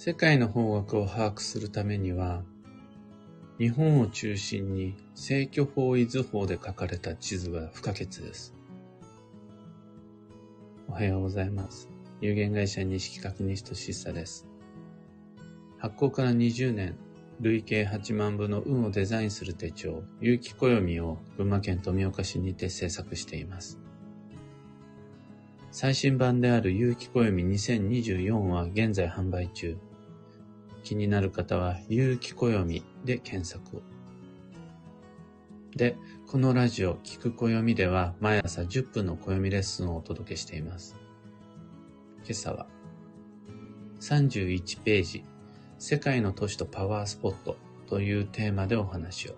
世界の方角を把握するためには、日本を中心に正距方位図法で書かれた地図が不可欠です。おはようございます。有限会社西企画西俊久です。発行から20年、累計8万部の運をデザインする手帳、有機暦を群馬県富岡市にて制作しています。最新版である有機暦2024は現在販売中。気になる方は、有機暦で検索を。で、このラジオ、聞く暦では毎朝10分の暦レッスンをお届けしています。今朝は、31ページ、世界の都市とパワースポットというテーマでお話を。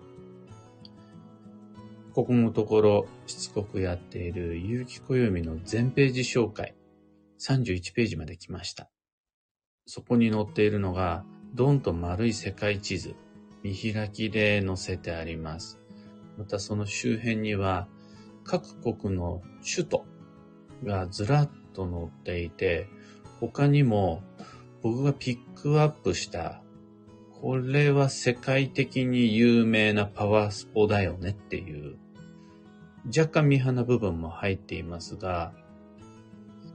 ここのところしつこくやっている有機暦の全ページ紹介、31ページまで来ました。そこに載っているのが、ドンと丸い世界地図、見開きで載せてあります。またその周辺には、各国の首都がずらっと載っていて、他にも僕がピックアップした、これは世界的に有名なパワースポだよねっていう、若干見放部分も入っていますが、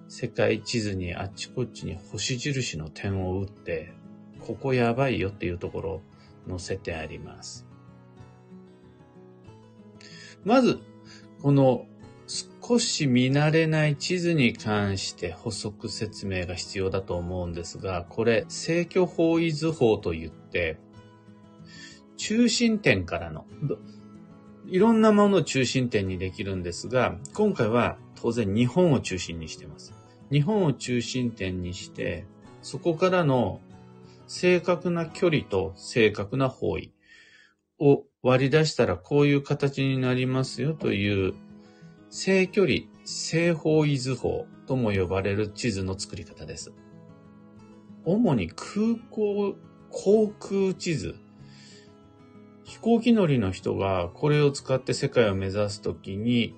世界地図にあっちこっちに星印の点を打って、ここやばいよっていうところを載せてあります。まず、この少し見慣れない地図に関して補足説明が必要だと思うんですが、これ、正距方位図法といって、中心点からの、いろんなものを中心点にできるんですが、今回は当然日本を中心にしてます。日本を中心点にして、そこからの正確な距離と正確な方位を割り出したらこういう形になりますよという正距離、正方位図法とも呼ばれる地図の作り方です。主に空港、航空地図。飛行機乗りの人がこれを使って世界を目指すときに、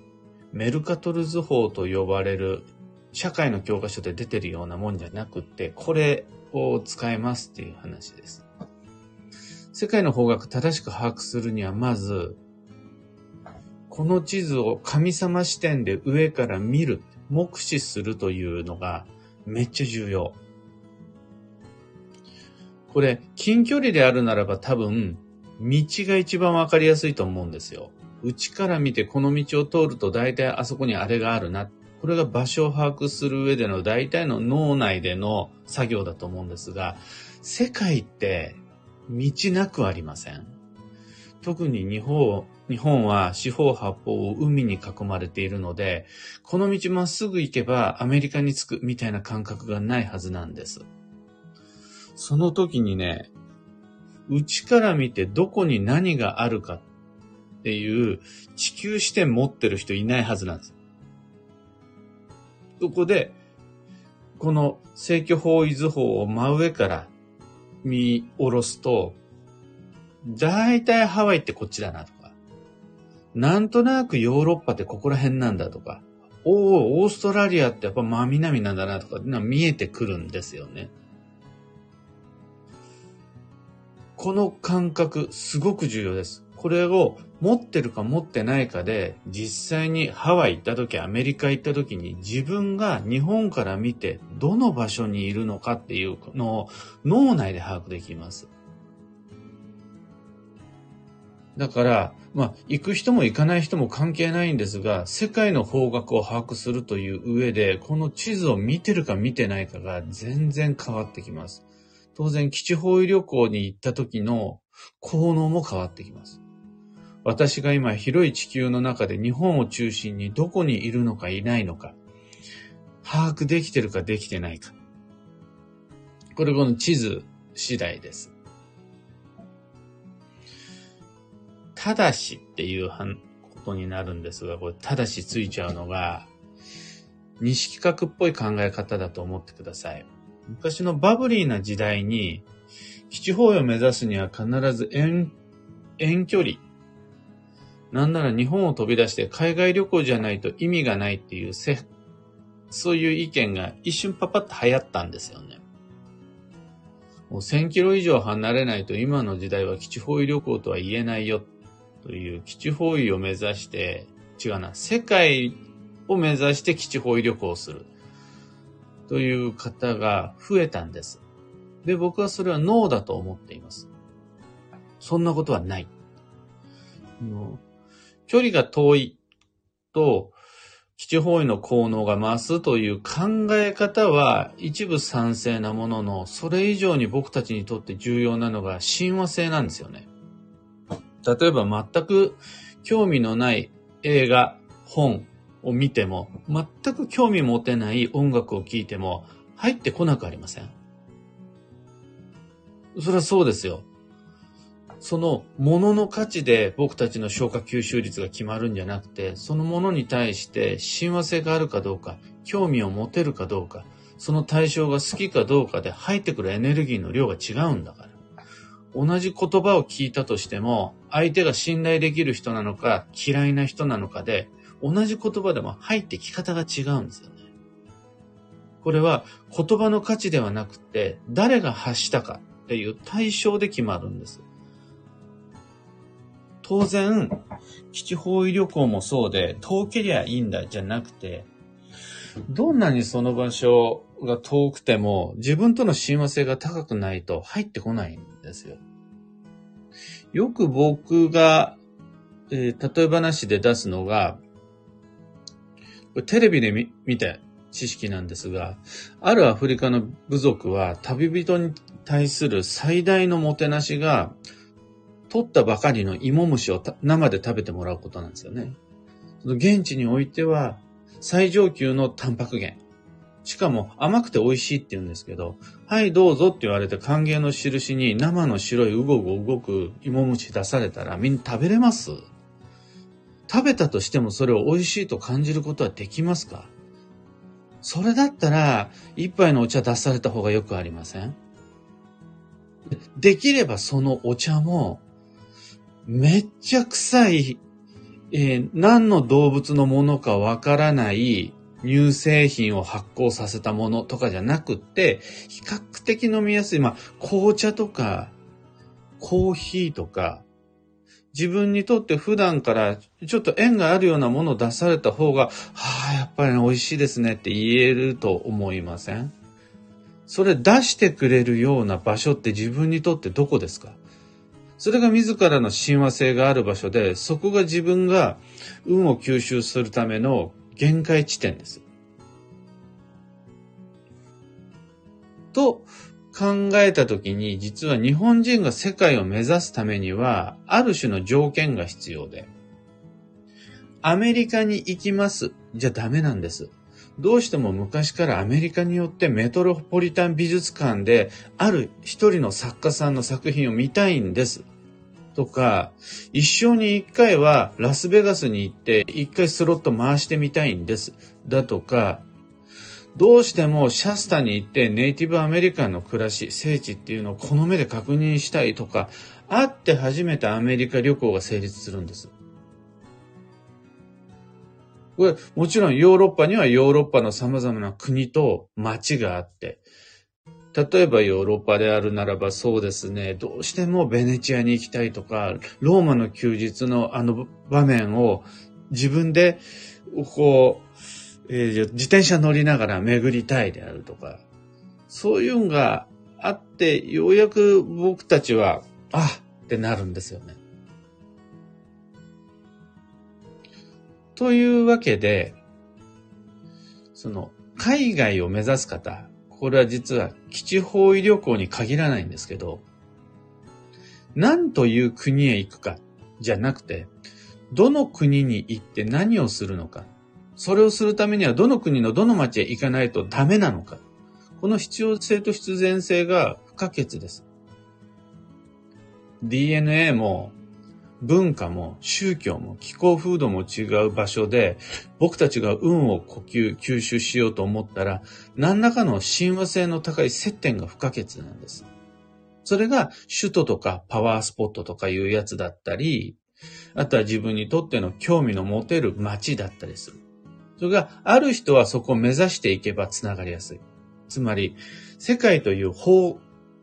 メルカトル図法と呼ばれる社会の教科書で出てるようなもんじゃなくて、これを使えますっていう話です。世界の方角正しく把握するには、まず、この地図を神様視点で上から見る、目視するというのがめっちゃ重要。これ、近距離であるならば多分、道が一番わかりやすいと思うんですよ。内から見てこの道を通ると大体あそこにあれがあるな。これが場所を把握する上での大体の脳内での作業だと思うんですが、世界って道なくありません。特に日本、日本は四方八方を海に囲まれているので、この道まっすぐ行けばアメリカに着くみたいな感覚がないはずなんです。その時にね、内から見てどこに何があるかっていう地球視点持ってる人いないはずなんです。そこで、この正距方位図法を真上から見下ろすと、だいたいハワイってこっちだなとか、なんとなくヨーロッパってここら辺なんだとか、おお、オーストラリアってやっぱ真南なんだなとか、見えてくるんですよね。この感覚、すごく重要です。これを持ってるか持ってないかで、実際にハワイ行った時、アメリカ行った時に自分が日本から見てどの場所にいるのかっていうのを脳内で把握できます。だから、まあ、行く人も行かない人も関係ないんですが、世界の方角を把握するという上で、この地図を見てるか見てないかが全然変わってきます。当然、基地方位旅行に行った時の効能も変わってきます。私が今広い地球の中で日本を中心にどこにいるのかいないのか、把握できてるかできてないか。これこの地図次第です。ただしっていうことになるんですが、これただしついちゃうのが、西企画っぽい考え方だと思ってください。昔のバブリーな時代に、基地方位を目指すには必ず遠、遠距離、なんなら日本を飛び出して海外旅行じゃないと意味がないっていうせ、そういう意見が一瞬パパッと流行ったんですよね。もう1000キロ以上離れないと今の時代は基地方位旅行とは言えないよという基地方位を目指して、違うな、世界を目指して基地方位旅行をするという方が増えたんです。で、僕はそれはノーだと思っています。そんなことはない。距離が遠いと、基地方位の効能が増すという考え方は一部賛成なものの、それ以上に僕たちにとって重要なのが親和性なんですよね。例えば全く興味のない映画、本を見ても、全く興味持てない音楽を聴いても入ってこなくありませんそれはそうですよ。そのものの価値で僕たちの消化吸収率が決まるんじゃなくて、そのものに対して親和性があるかどうか、興味を持てるかどうか、その対象が好きかどうかで入ってくるエネルギーの量が違うんだから。同じ言葉を聞いたとしても、相手が信頼できる人なのか嫌いな人なのかで、同じ言葉でも入ってき方が違うんですよね。これは言葉の価値ではなくて、誰が発したかっていう対象で決まるんです。当然、基地方位旅行もそうで、遠けりゃいいんだじゃなくて、どんなにその場所が遠くても、自分との親和性が高くないと入ってこないんですよ。よく僕が、えー、例え話で出すのが、テレビで見見た知識なんですが、あるアフリカの部族は旅人に対する最大のもてなしが、取ったばかりの芋虫を生で食べてもらうことなんですよね。その現地においては最上級のタンパク源。しかも甘くて美味しいって言うんですけど、はいどうぞって言われて歓迎の印に生の白いうごうご動く芋虫出されたらみんな食べれます食べたとしてもそれを美味しいと感じることはできますか？それだったら一杯のお茶出された方がよくありません？できればそのお茶もめっちゃ臭い、えー、何の動物のものかわからない乳製品を発酵させたものとかじゃなくって、比較的飲みやすい、まあ、紅茶とか、コーヒーとか、自分にとって普段からちょっと縁があるようなものを出された方が、はあ、やっぱり、美味しいですねって言えると思いません？それ出してくれるような場所って自分にとってどこですか？それが自らの親和性がある場所で、そこが自分が運を吸収するための限界地点です。と考えたときに、実は日本人が世界を目指すためには、ある種の条件が必要で、アメリカに行きますじゃダメなんです。どうしても昔からアメリカによってメトロポリタン美術館である一人の作家さんの作品を見たいんです。とか、一生に一回はラスベガスに行って一回スロット回してみたいんです。だとか、どうしてもシャスタに行ってネイティブアメリカンの暮らし、聖地っていうのをこの目で確認したいとか、あって初めてアメリカ旅行が成立するんです。これ、もちろんヨーロッパにはヨーロッパの様々な国と街があって、例えばヨーロッパであるならばそうですね、どうしてもベネチアに行きたいとか、ローマの休日のあの場面を自分で、こう、えー、自転車乗りながら巡りたいであるとか、そういうのがあって、ようやく僕たちは、あってなるんですよね。というわけで、その、海外を目指す方、これは実は基地方位旅行に限らないんですけど、何という国へ行くかじゃなくて、どの国に行って何をするのか、それをするためにはどの国のどの町へ行かないとダメなのか、この必要性と必然性が不可欠です。DNA も文化も宗教も気候風土も違う場所で、僕たちが運を呼吸、吸収しようと思ったら、何らかの親和性の高い接点が不可欠なんです。それが首都とかパワースポットとかいうやつだったり、あとは自分にとっての興味の持てる街だったりする。それがある人はそこを目指していけば繋がりやすい。つまり、世界という方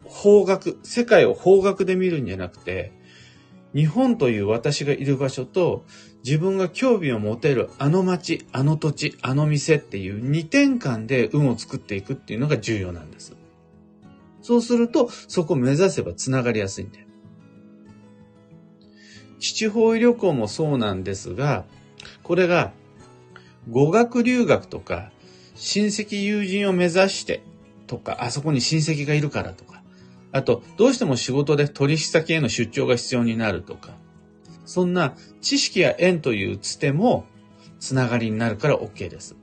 方角、世界を方角で見るんじゃなくて、日本という私がいる場所と自分が興味を持てるあの街、あの土地、あの店っていう2点間で運を作っていくっていうのが重要なんです。そうすると、そこを目指せば繋がりやすいんだよ。地方位旅行もそうなんですが、これが語学留学とか親戚友人を目指してとか、あそこに親戚がいるからとか、あと、どうしても仕事で取引先への出張が必要になるとか、そんな知識や縁というつてもつながりになるから OK です。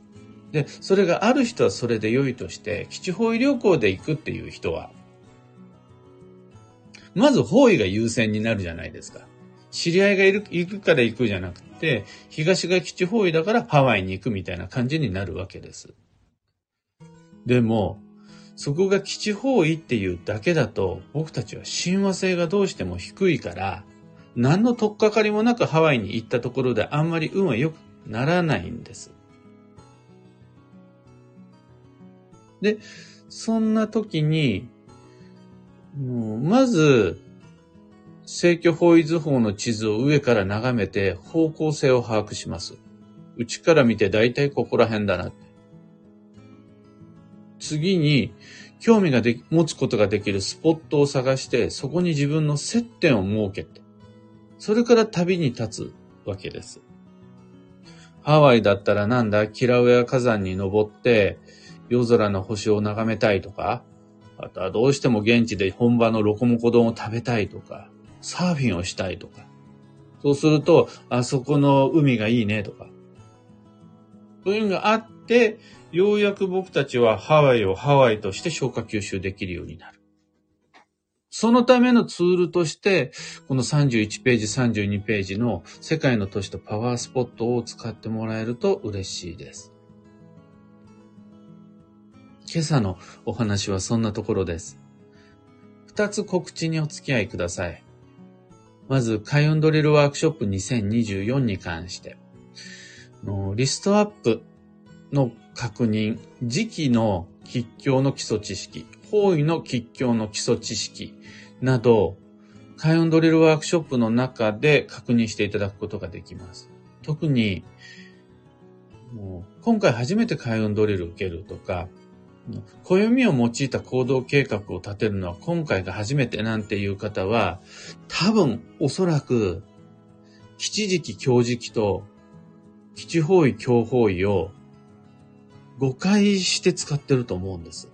で、それがある人はそれで良いとして、基地方位旅行で行くっていう人は、まず方位が優先になるじゃないですか。知り合いがいる、行くから行くじゃなくて、東が基地方位だからハワイに行くみたいな感じになるわけです。でも、そこが基地方位っていうだけだと、僕たちは親和性がどうしても低いから、何の取っかかりもなくハワイに行ったところであんまり運は良くならないんです。で、そんな時に、もうまず、正距方位図法の地図を上から眺めて方向性を把握します。内から見て大体ここら辺だな。次に、興味がで持つことができるスポットを探して、そこに自分の接点を設けて、それから旅に立つわけです。ハワイだったらなんだ、キラウエア火山に登って、夜空の星を眺めたいとか、あとはどうしても現地で本場のロコモコ丼を食べたいとか、サーフィンをしたいとか。そうすると、あそこの海がいいねとか。そういうのがあって、ようやく僕たちはハワイをハワイとして消化吸収できるようになる。そのためのツールとして、この31ページ、32ページの世界の都市とパワースポットを使ってもらえると嬉しいです。今朝のお話はそんなところです。二つ告知にお付き合いください。まず、開運ドリルワークショップ2024に関して、リストアップの確認、時期の吉凶の基礎知識、方位の吉凶の基礎知識など、開運ドリルワークショップの中で確認していただくことができます。特に、もう今回初めて開運ドリル受けるとか、暦を用いた行動計画を立てるのは今回が初めてなんていう方は、多分おそらく、吉時期、強時期と、基地方位、強方位を誤解して使ってると思うんです。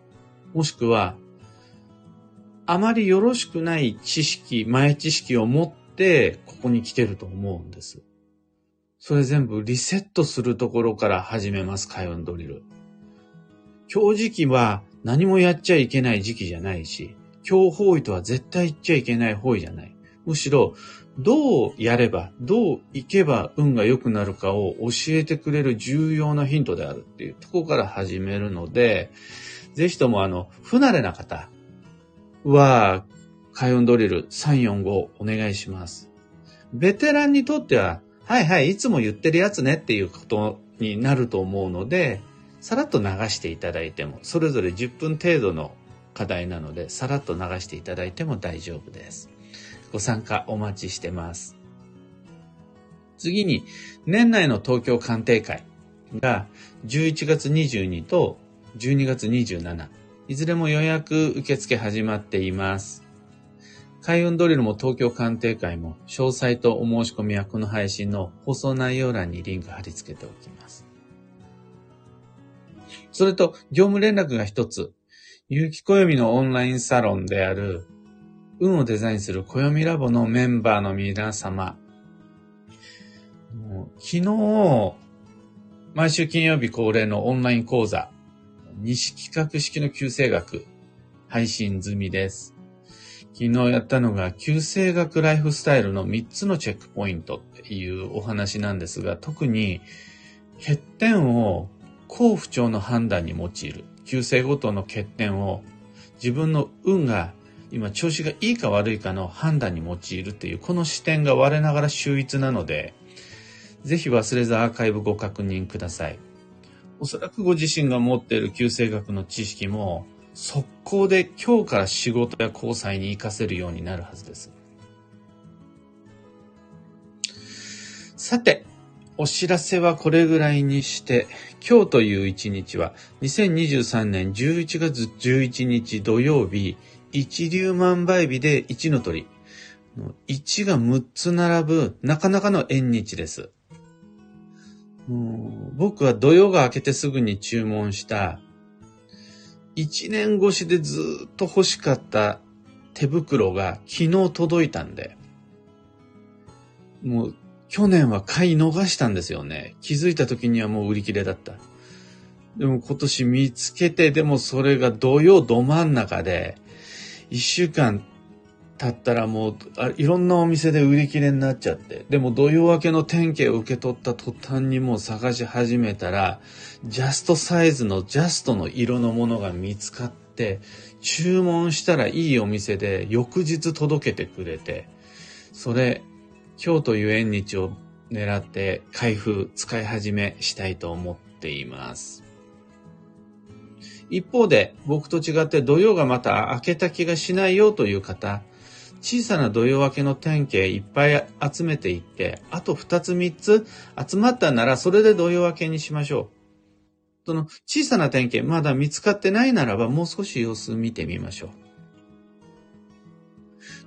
もしくは、あまりよろしくない知識、前知識を持ってここに来てると思うんです。それ全部リセットするところから始めます、開運ドリル。今日時期は何もやっちゃいけない時期じゃないし、今日方位とは絶対言っちゃいけない方位じゃない。むしろ、どうやれば、どう行けば運が良くなるかを教えてくれる重要なヒントであるっていうところから始めるので、ぜひともあの、不慣れな方は、開運ドリル345お願いします。ベテランにとっては、はいはい、いつも言ってるやつねっていうことになると思うので、さらっと流していただいても、それぞれ10分程度の課題なので、さらっと流していただいても大丈夫です。ご参加お待ちしてます。次に、年内の東京鑑定会が11月22と12月27。いずれも予約受付始まっています。開運ドリルも東京鑑定会も詳細とお申し込みはこの配信の放送内容欄にリンク貼り付けておきます。それと、業務連絡が一つ。有機暦のオンラインサロンである、運をデザインする暦ラボのメンバーの皆様。昨日、毎週金曜日恒例のオンライン講座、西企画式の旧星学、配信済みです。昨日やったのが、旧星学ライフスタイルの3つのチェックポイントっていうお話なんですが、特に欠点を好不調の判断に用いる。旧姓ごとの欠点を自分の運が今調子がいいか悪いかの判断に用いるっていうこの視点が我ながら秀逸なので、ぜひ忘れずアーカイブご確認ください。おそらくご自身が持っている旧星学の知識も速攻で今日から仕事や交際に活かせるようになるはずです。さて、お知らせはこれぐらいにして、今日という一日は2023年11月11日土曜日、一粒万倍日で一の鳥。1が6つ並ぶなかなかの縁日です。僕は土曜が明けてすぐに注文した1年越しでずっと欲しかった手袋が昨日届いたんで、もう去年は買い逃したんですよね。気づいた時にはもう売り切れだった。でも今年見つけて、でもそれが土曜ど真ん中で、一週間経ったらもうあ、いろんなお店で売り切れになっちゃって、でも土曜明けの天気を受け取った途端にもう探し始めたら、ジャストサイズのジャストの色のものが見つかって、注文したらいいお店で翌日届けてくれて、それ、今日という縁日を狙って開封、使い始めしたいと思っています。一方で、僕と違って土曜がまた開けた気がしないよという方、小さな土曜明けの典型いっぱい集めていって、あと2つ3つ集まったならそれで土曜明けにしましょう。その小さな典型まだ見つかってないならばもう少し様子見てみましょう。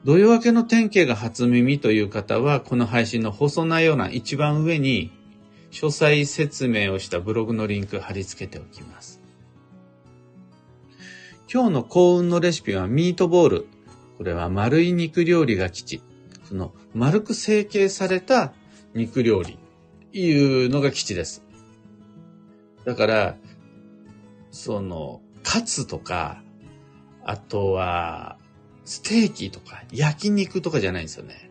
土曜明けの典型が初耳という方は、この配信の放送内容欄一番上に詳細説明をしたブログのリンク貼り付けておきます。今日の幸運のレシピはミートボール。これは丸い肉料理が基地。その丸く成形された肉料理。いうのが基地です。だから、その、カツとか、あとは、ステーキとか、焼肉とかじゃないんですよね。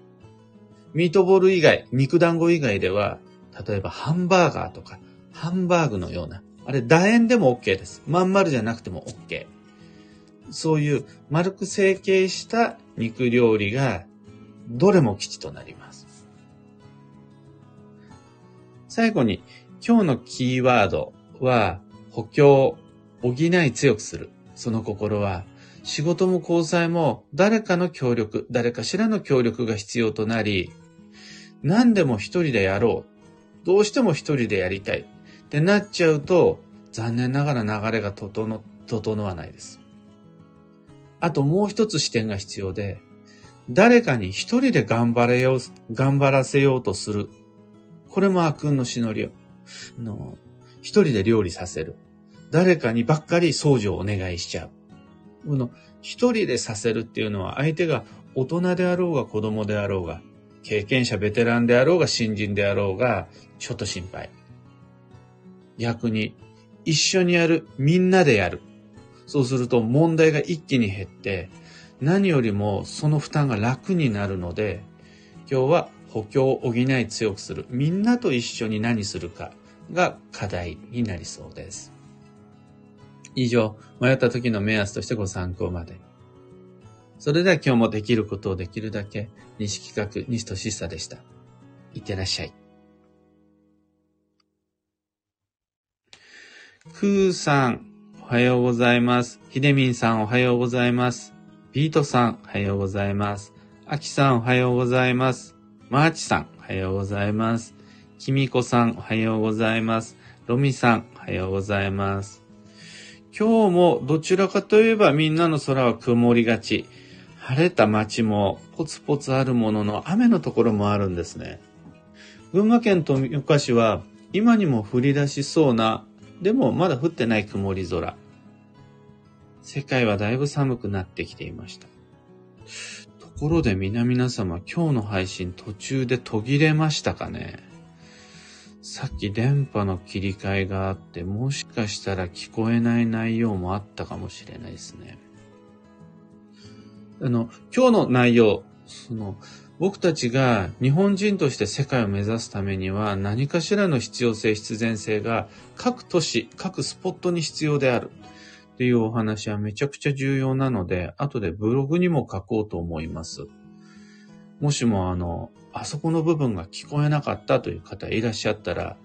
ミートボール以外、肉団子以外では、例えばハンバーガーとか、ハンバーグのような、あれ楕円でも OK です。まん丸じゃなくても OK。そういう丸く成形した肉料理がどれも基地となります。最後に今日のキーワードは補強、補い強くする。その心は仕事も交際も誰かの協力、誰かしらの協力が必要となり、何でも一人でやろう。どうしても一人でやりたい。ってなっちゃうと、残念ながら流れが整、整わないです。あともう一つ視点が必要で、誰かに一人で頑張れよう、頑張らせようとする。これも悪運のシノリオ。の一人で料理させる。誰かにばっかり掃除をお願いしちゃう。この一人でさせるっていうのは相手が大人であろうが子供であろうが、経験者ベテランであろうが新人であろうが、ちょっと心配。逆に、一緒にやる、みんなでやる。そうすると問題が一気に減って、何よりもその負担が楽になるので、今日は補強を補い強くする。みんなと一緒に何するかが課題になりそうです。以上、迷った時の目安としてご参考まで。それでは今日もできることをできるだけ、西企画、西俊久でした。いってらっしゃい。クーさん、はようございます。ひでみんさんおはようございます。ビートさんおはようございます。あきさんおはようございます。マーチさんおはようございます。きみこさんおはようございます。ロミさんおはようございます。今日もどちらかといえばみんなの空は曇りがち。晴れた街もポツポツあるものの雨のところもあるんですね。群馬県富岡市は今にも降り出しそうな、でもまだ降ってない曇り空。世界はだいぶ寒くなってきていました。ところで皆々様、今日の配信途中で途切れましたかね？さっき電波の切り替えがあって、もしかしたら聞こえない内容もあったかもしれないですね。あの、今日の内容、その、僕たちが日本人として世界を目指すためには何かしらの必要性、必然性が各都市、各スポットに必要である。っていうお話はめちゃくちゃ重要なので、後でブログにも書こうと思います。もしもあの、あそこの部分が聞こえなかったという方いらっしゃったら、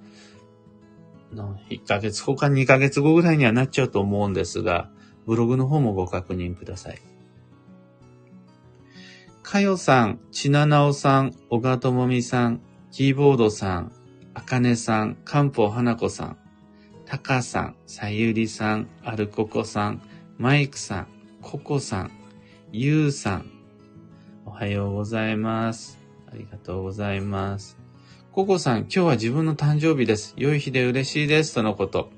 1ヶ月後か2ヶ月後ぐらいにはなっちゃうと思うんですが、ブログの方もご確認ください。かよさん、ちななおさん、小川ともみさん、キーボードさん、あかねさん、かんぽうはなこさん、たかさん、さゆりさん、あるここさん、マイクさん、ここさん、ゆうさん、おはようございます。ありがとうございます。ココさん、今日は自分の誕生日です。良い日で嬉しいです。とのこと。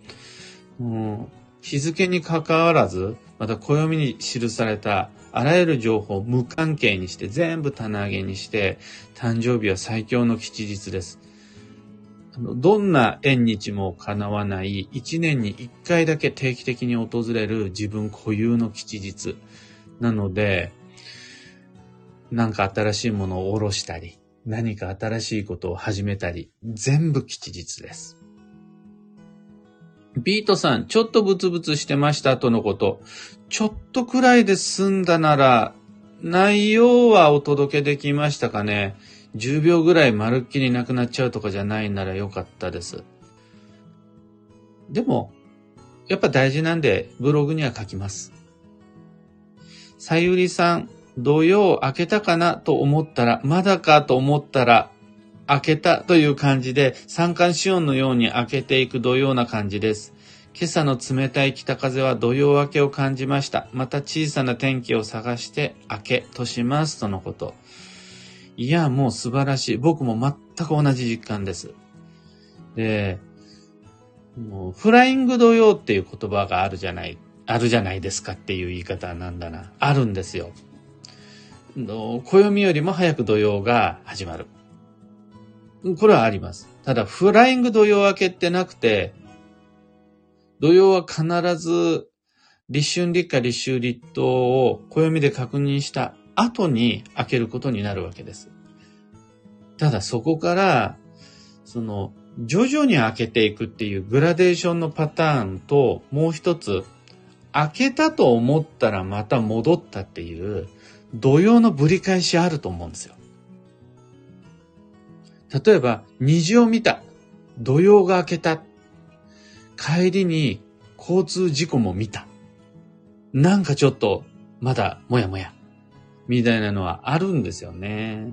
もう、日付に関わらず、また暦に記されたあらゆる情報を無関係にして全部棚上げにして誕生日は最強の吉日です。どんな縁日も叶わない一年に一回だけ定期的に訪れる自分固有の吉日。なので、何か新しいものを下ろしたり、何か新しいことを始めたり、全部吉日です。ビートさん、ちょっとブツブツしてましたとのこと。ちょっとくらいで済んだなら、内容はお届けできましたかね ?10 秒ぐらいまるっきりなくなっちゃうとかじゃないならよかったです。でも、やっぱ大事なんで、ブログには書きます。さゆりさん、土曜明けたかなと思ったら、まだかと思ったら、明けたという感じで、三寒四温のように明けていく土曜な感じです。今朝の冷たい北風は土曜明けを感じました。また小さな天気を探して明けとしますとのこと。いや、もう素晴らしい。僕も全く同じ実感です。で、もうフライング土曜っていう言葉があるじゃない、あるじゃないですかっていう言い方なんだな。あるんですよ。暦よりも早く土曜が始まる。これはあります。ただ、フライング土曜明けってなくて、土曜は必ず立春立夏立秋立冬を暦で確認した後に開けることになるわけです。ただそこから、その、徐々に開けていくっていうグラデーションのパターンと、もう一つ、開けたと思ったらまた戻ったっていう、土曜のぶり返しあると思うんですよ。例えば、虹を見た。土曜が明けた。帰りに交通事故も見た。なんかちょっと、まだもやもや。みたいなのはあるんですよね。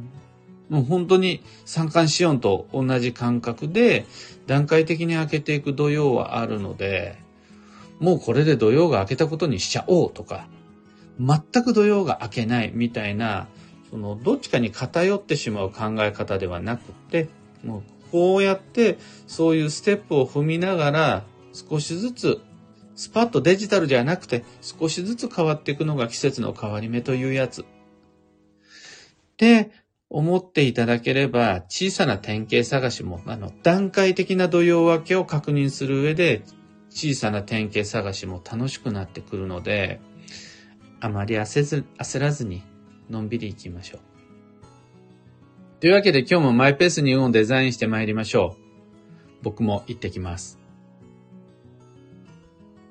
もう本当に三寒四温と同じ感覚で段階的に開けていく土曜はあるので、もうこれで土曜が開けたことにしちゃおうとか、全く土曜が明けないみたいな、そのどっちかに偏ってしまう考え方ではなくて、もうこうやってそういうステップを踏みながら少しずつスパッとデジタルじゃなくて少しずつ変わっていくのが季節の変わり目というやつ。で、思っていただければ小さな典型探しも、あの、段階的な土曜分けを確認する上で小さな典型探しも楽しくなってくるので、あまり焦ず焦らずにのんびり行きましょう。というわけで今日もマイペースに運をデザインして参りましょう。僕も行ってきます。